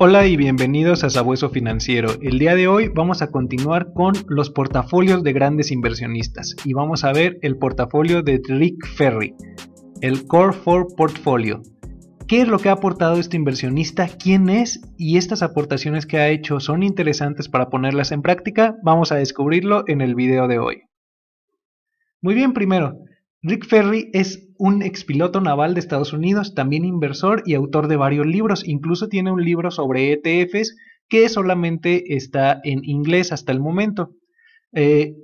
Hola y bienvenidos a Sabueso Financiero. El día de hoy vamos a continuar con los portafolios de grandes inversionistas y vamos a ver el portafolio de Rick Ferry, el Core 4 Portfolio. ¿Qué es lo que ha aportado este inversionista? ¿Quién es? ¿Y estas aportaciones que ha hecho son interesantes para ponerlas en práctica? Vamos a descubrirlo en el video de hoy. Muy bien, primero, Rick Ferry es un expiloto naval de Estados Unidos, también inversor y autor de varios libros. Incluso tiene un libro sobre ETFs que solamente está en inglés hasta el momento. Eh,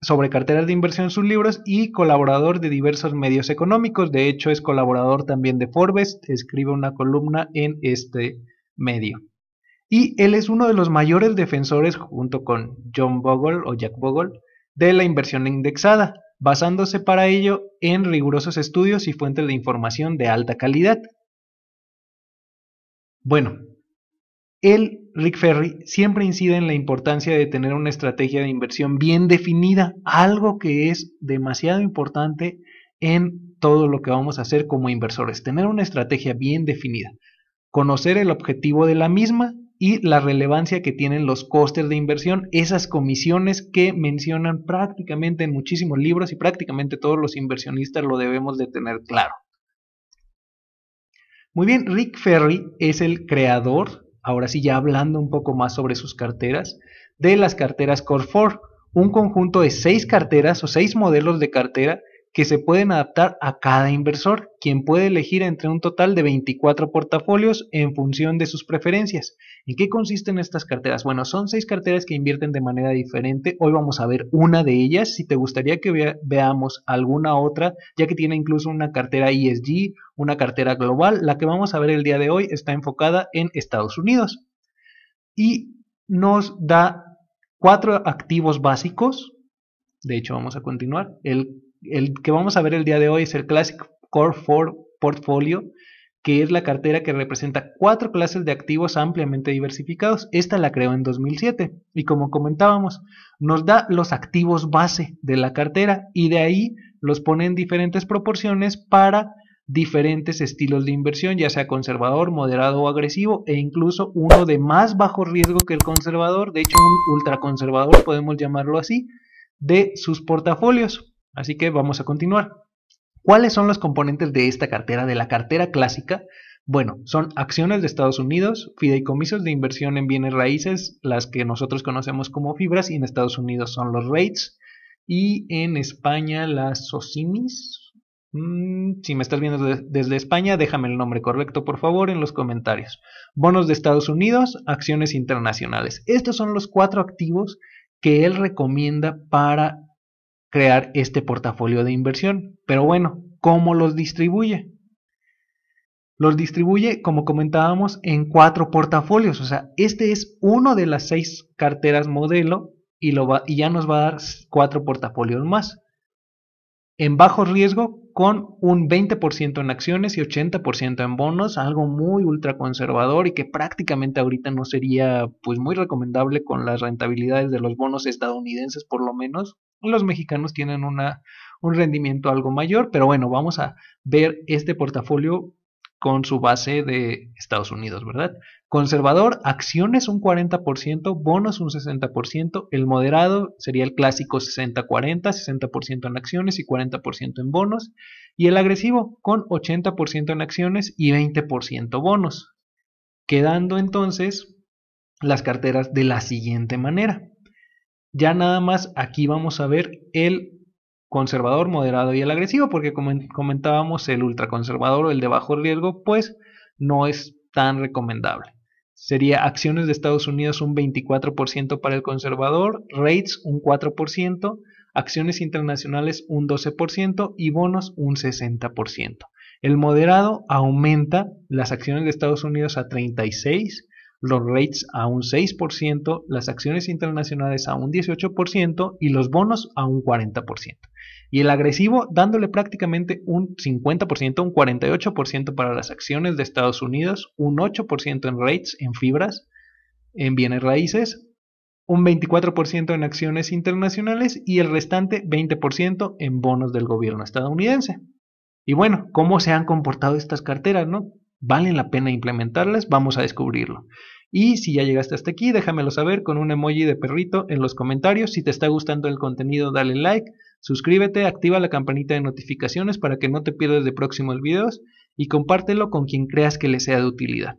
sobre carteras de inversión en sus libros y colaborador de diversos medios económicos. De hecho, es colaborador también de Forbes, escribe una columna en este medio. Y él es uno de los mayores defensores, junto con John Bogle o Jack Bogle, de la inversión indexada basándose para ello en rigurosos estudios y fuentes de información de alta calidad. Bueno, él, Rick Ferry, siempre incide en la importancia de tener una estrategia de inversión bien definida, algo que es demasiado importante en todo lo que vamos a hacer como inversores, tener una estrategia bien definida, conocer el objetivo de la misma y la relevancia que tienen los costes de inversión, esas comisiones que mencionan prácticamente en muchísimos libros y prácticamente todos los inversionistas lo debemos de tener claro. Muy bien, Rick Ferry es el creador, ahora sí ya hablando un poco más sobre sus carteras, de las carteras Core 4, un conjunto de seis carteras o seis modelos de cartera que se pueden adaptar a cada inversor, quien puede elegir entre un total de 24 portafolios en función de sus preferencias. ¿En qué consisten estas carteras? Bueno, son seis carteras que invierten de manera diferente. Hoy vamos a ver una de ellas. Si te gustaría que veamos alguna otra, ya que tiene incluso una cartera ESG, una cartera global, la que vamos a ver el día de hoy está enfocada en Estados Unidos. Y nos da cuatro activos básicos. De hecho, vamos a continuar. El el que vamos a ver el día de hoy es el Classic Core 4 Portfolio, que es la cartera que representa cuatro clases de activos ampliamente diversificados. Esta la creó en 2007 y como comentábamos, nos da los activos base de la cartera y de ahí los pone en diferentes proporciones para diferentes estilos de inversión, ya sea conservador, moderado o agresivo, e incluso uno de más bajo riesgo que el conservador, de hecho un ultraconservador podemos llamarlo así, de sus portafolios. Así que vamos a continuar. ¿Cuáles son los componentes de esta cartera, de la cartera clásica? Bueno, son acciones de Estados Unidos, fideicomisos de inversión en bienes raíces, las que nosotros conocemos como fibras, y en Estados Unidos son los REITs, y en España las SOCIMIS. Mm, si me estás viendo desde España, déjame el nombre correcto, por favor, en los comentarios. Bonos de Estados Unidos, acciones internacionales. Estos son los cuatro activos que él recomienda para crear este portafolio de inversión. Pero bueno, ¿cómo los distribuye? Los distribuye, como comentábamos, en cuatro portafolios. O sea, este es uno de las seis carteras modelo y, lo va, y ya nos va a dar cuatro portafolios más. En bajo riesgo, con un 20% en acciones y 80% en bonos, algo muy ultra conservador y que prácticamente ahorita no sería pues muy recomendable con las rentabilidades de los bonos estadounidenses por lo menos. Los mexicanos tienen una, un rendimiento algo mayor, pero bueno, vamos a ver este portafolio con su base de Estados Unidos, ¿verdad? Conservador, acciones un 40%, bonos un 60%, el moderado sería el clásico 60-40, 60%, en acciones y 40% en bonos, y el agresivo con 80% en acciones y 20% bonos, quedando entonces las carteras de la siguiente manera. Ya nada más aquí vamos a ver el conservador, moderado y el agresivo, porque como comentábamos, el ultraconservador o el de bajo riesgo, pues no es tan recomendable. Sería acciones de Estados Unidos un 24% para el conservador, rates un 4%, acciones internacionales un 12% y bonos un 60%. El moderado aumenta las acciones de Estados Unidos a 36, los rates a un 6%, las acciones internacionales a un 18% y los bonos a un 40%. Y el agresivo dándole prácticamente un 50%, un 48% para las acciones de Estados Unidos, un 8% en rates, en fibras, en bienes raíces, un 24% en acciones internacionales y el restante 20% en bonos del gobierno estadounidense. Y bueno, ¿cómo se han comportado estas carteras? ¿no? ¿Valen la pena implementarlas? Vamos a descubrirlo. Y si ya llegaste hasta aquí, déjamelo saber con un emoji de perrito en los comentarios. Si te está gustando el contenido, dale like, suscríbete, activa la campanita de notificaciones para que no te pierdas de próximos videos y compártelo con quien creas que le sea de utilidad.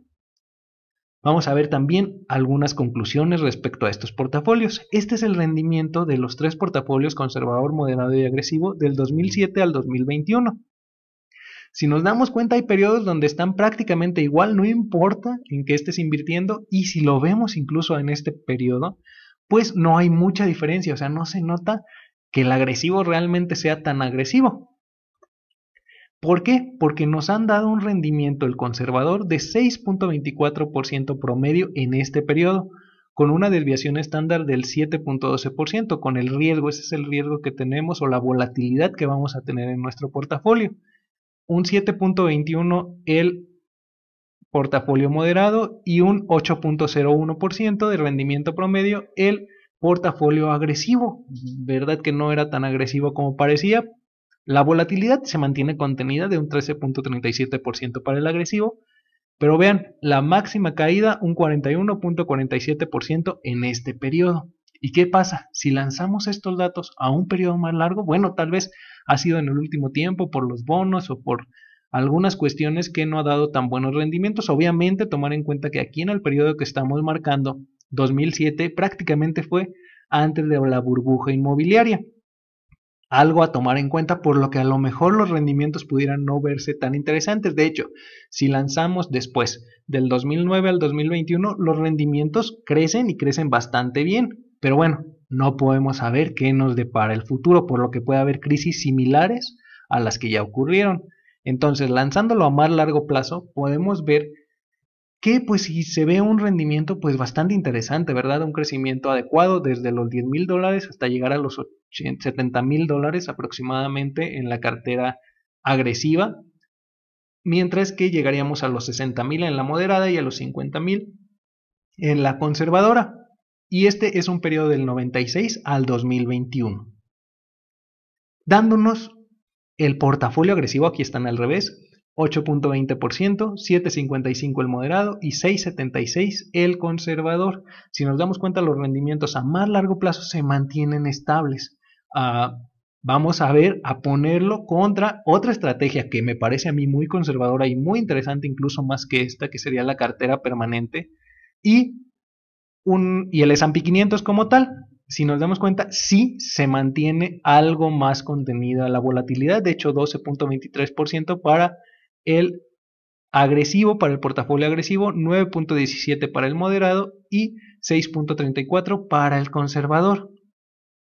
Vamos a ver también algunas conclusiones respecto a estos portafolios. Este es el rendimiento de los tres portafolios conservador, moderado y agresivo del 2007 al 2021. Si nos damos cuenta, hay periodos donde están prácticamente igual, no importa en qué estés invirtiendo, y si lo vemos incluso en este periodo, pues no hay mucha diferencia, o sea, no se nota que el agresivo realmente sea tan agresivo. ¿Por qué? Porque nos han dado un rendimiento el conservador de 6.24% promedio en este periodo, con una desviación estándar del 7.12%, con el riesgo, ese es el riesgo que tenemos o la volatilidad que vamos a tener en nuestro portafolio un 7.21 el portafolio moderado y un 8.01% de rendimiento promedio el portafolio agresivo. ¿Verdad que no era tan agresivo como parecía? La volatilidad se mantiene contenida de un 13.37% para el agresivo, pero vean, la máxima caída un 41.47% en este periodo. ¿Y qué pasa? Si lanzamos estos datos a un periodo más largo, bueno, tal vez ha sido en el último tiempo por los bonos o por algunas cuestiones que no ha dado tan buenos rendimientos. Obviamente tomar en cuenta que aquí en el periodo que estamos marcando, 2007, prácticamente fue antes de la burbuja inmobiliaria. Algo a tomar en cuenta por lo que a lo mejor los rendimientos pudieran no verse tan interesantes. De hecho, si lanzamos después del 2009 al 2021, los rendimientos crecen y crecen bastante bien. Pero bueno, no podemos saber qué nos depara el futuro, por lo que puede haber crisis similares a las que ya ocurrieron. Entonces, lanzándolo a más largo plazo, podemos ver que pues si se ve un rendimiento pues bastante interesante, ¿verdad? Un crecimiento adecuado desde los 10 mil dólares hasta llegar a los 70 mil dólares aproximadamente en la cartera agresiva, mientras que llegaríamos a los 60 mil en la moderada y a los 50 mil en la conservadora y este es un periodo del 96 al 2021. Dándonos el portafolio agresivo, aquí están al revés, 8.20%, 7.55 el moderado y 6.76 el conservador. Si nos damos cuenta, los rendimientos a más largo plazo se mantienen estables. Ah, vamos a ver, a ponerlo contra otra estrategia que me parece a mí muy conservadora y muy interesante, incluso más que esta, que sería la cartera permanente. Y y el S&P 500 como tal, si nos damos cuenta, sí se mantiene algo más contenida la volatilidad, de hecho 12.23% para el agresivo, para el portafolio agresivo, 9.17 para el moderado y 6.34 para el conservador.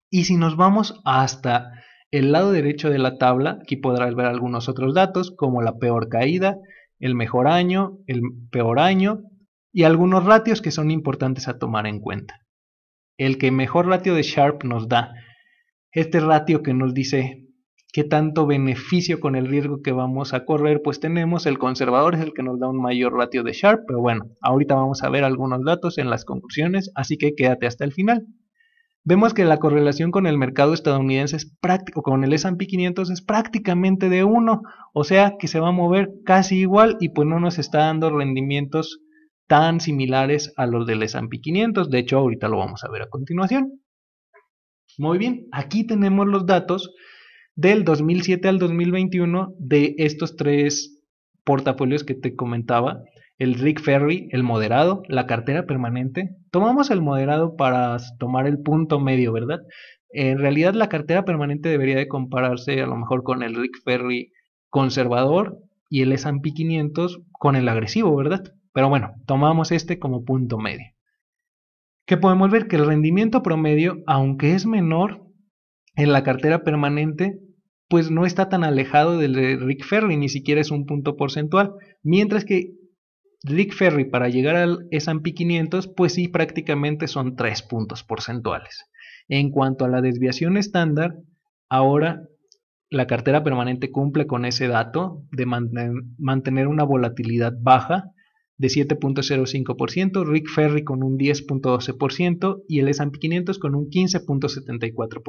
Y si nos vamos hasta el lado derecho de la tabla, aquí podrás ver algunos otros datos como la peor caída, el mejor año, el peor año y algunos ratios que son importantes a tomar en cuenta. El que mejor ratio de Sharp nos da, este ratio que nos dice qué tanto beneficio con el riesgo que vamos a correr, pues tenemos el conservador es el que nos da un mayor ratio de Sharp, pero bueno, ahorita vamos a ver algunos datos en las conclusiones, así que quédate hasta el final. Vemos que la correlación con el mercado estadounidense es con el S&P 500 es prácticamente de 1, o sea que se va a mover casi igual y pues no nos está dando rendimientos tan similares a los del S&P 500. De hecho, ahorita lo vamos a ver a continuación. Muy bien, aquí tenemos los datos del 2007 al 2021 de estos tres portafolios que te comentaba. El Rick Ferry, el moderado, la cartera permanente. Tomamos el moderado para tomar el punto medio, ¿verdad? En realidad la cartera permanente debería de compararse a lo mejor con el Rick Ferry conservador y el S&P 500 con el agresivo, ¿verdad? Pero bueno, tomamos este como punto medio. Que podemos ver que el rendimiento promedio, aunque es menor en la cartera permanente, pues no está tan alejado del de Rick Ferry, ni siquiera es un punto porcentual, mientras que Rick Ferry para llegar al S&P 500, pues sí prácticamente son tres puntos porcentuales. En cuanto a la desviación estándar, ahora la cartera permanente cumple con ese dato de mantener una volatilidad baja de 7.05%, Rick Ferry con un 10.12% y el S&P 500 con un 15.74%.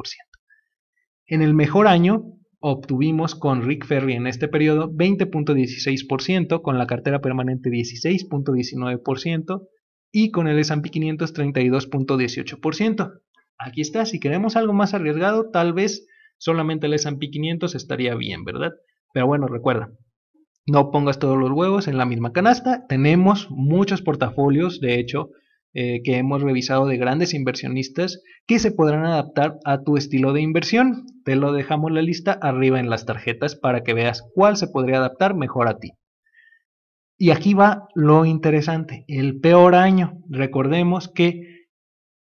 En el mejor año obtuvimos con Rick Ferry en este periodo 20.16%, con la cartera permanente 16.19%, y con el S&P 500 32.18%. Aquí está, si queremos algo más arriesgado, tal vez solamente el S&P 500 estaría bien, ¿verdad? Pero bueno, recuerda, no pongas todos los huevos en la misma canasta. Tenemos muchos portafolios, de hecho, eh, que hemos revisado de grandes inversionistas que se podrán adaptar a tu estilo de inversión. Te lo dejamos la lista arriba en las tarjetas para que veas cuál se podría adaptar mejor a ti. Y aquí va lo interesante, el peor año. Recordemos que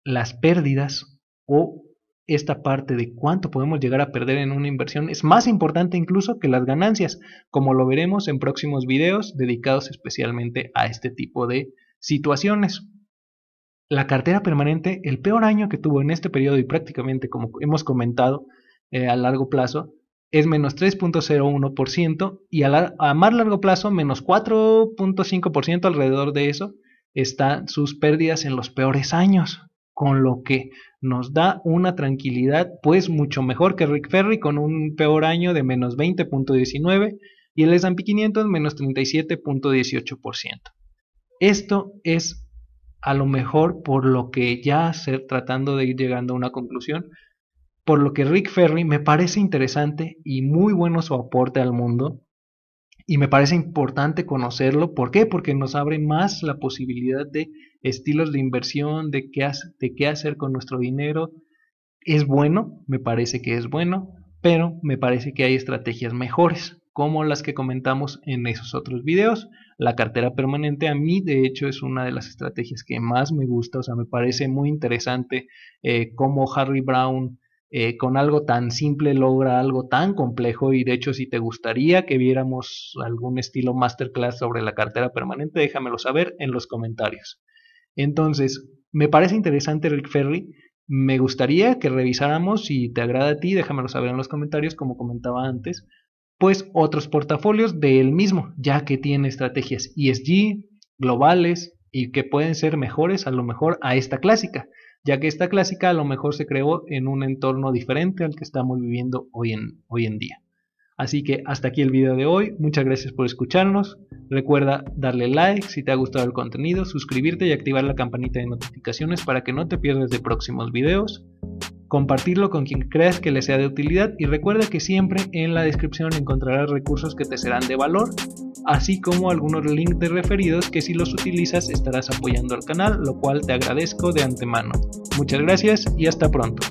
las pérdidas o esta parte de cuánto podemos llegar a perder en una inversión es más importante incluso que las ganancias, como lo veremos en próximos videos dedicados especialmente a este tipo de situaciones. La cartera permanente, el peor año que tuvo en este periodo y prácticamente como hemos comentado eh, a largo plazo, es menos 3.01% y a, a, más largo plazo menos 4.5% alrededor de eso están sus pérdidas en los peores años, con lo que nos da una tranquilidad pues mucho mejor que Rick Ferry con un peor año de menos 20.19 y el S&P 500 menos 37.18%. Esto es a lo mejor por lo que ya ser tratando de ir llegando a una conclusión, por lo que Rick Ferry me parece interesante y muy bueno su aporte al mundo y me parece importante conocerlo. ¿Por qué? Porque nos abre más la posibilidad de estilos de inversión, de qué, de qué hacer con nuestro dinero. Es bueno, me parece que es bueno, pero me parece que hay estrategias mejores como las que comentamos en esos otros videos. La cartera permanente a mí de hecho es una de las estrategias que más me gusta, o sea, me parece muy interesante eh, cómo Harry Brown eh, con algo tan simple logra algo tan complejo y de hecho si te gustaría que viéramos algún estilo masterclass sobre la cartera permanente, déjamelo saber en los comentarios. Entonces, me parece interesante Rick Ferry, me gustaría que revisáramos, si te agrada a ti, déjamelo saber en los comentarios como comentaba antes, pues otros portafolios de él mismo, ya que tiene estrategias ESG, globales y que pueden ser mejores a lo mejor a esta clásica, ya que esta clásica a lo mejor se creó en un entorno diferente al que estamos viviendo hoy en, hoy en día. Así que hasta aquí el video de hoy, muchas gracias por escucharnos, recuerda darle like si te ha gustado el contenido, suscribirte y activar la campanita de notificaciones para que no te pierdas de próximos videos compartirlo con quien creas que le sea de utilidad y recuerda que siempre en la descripción encontrarás recursos que te serán de valor, así como algunos links de referidos que si los utilizas estarás apoyando al canal, lo cual te agradezco de antemano. Muchas gracias y hasta pronto.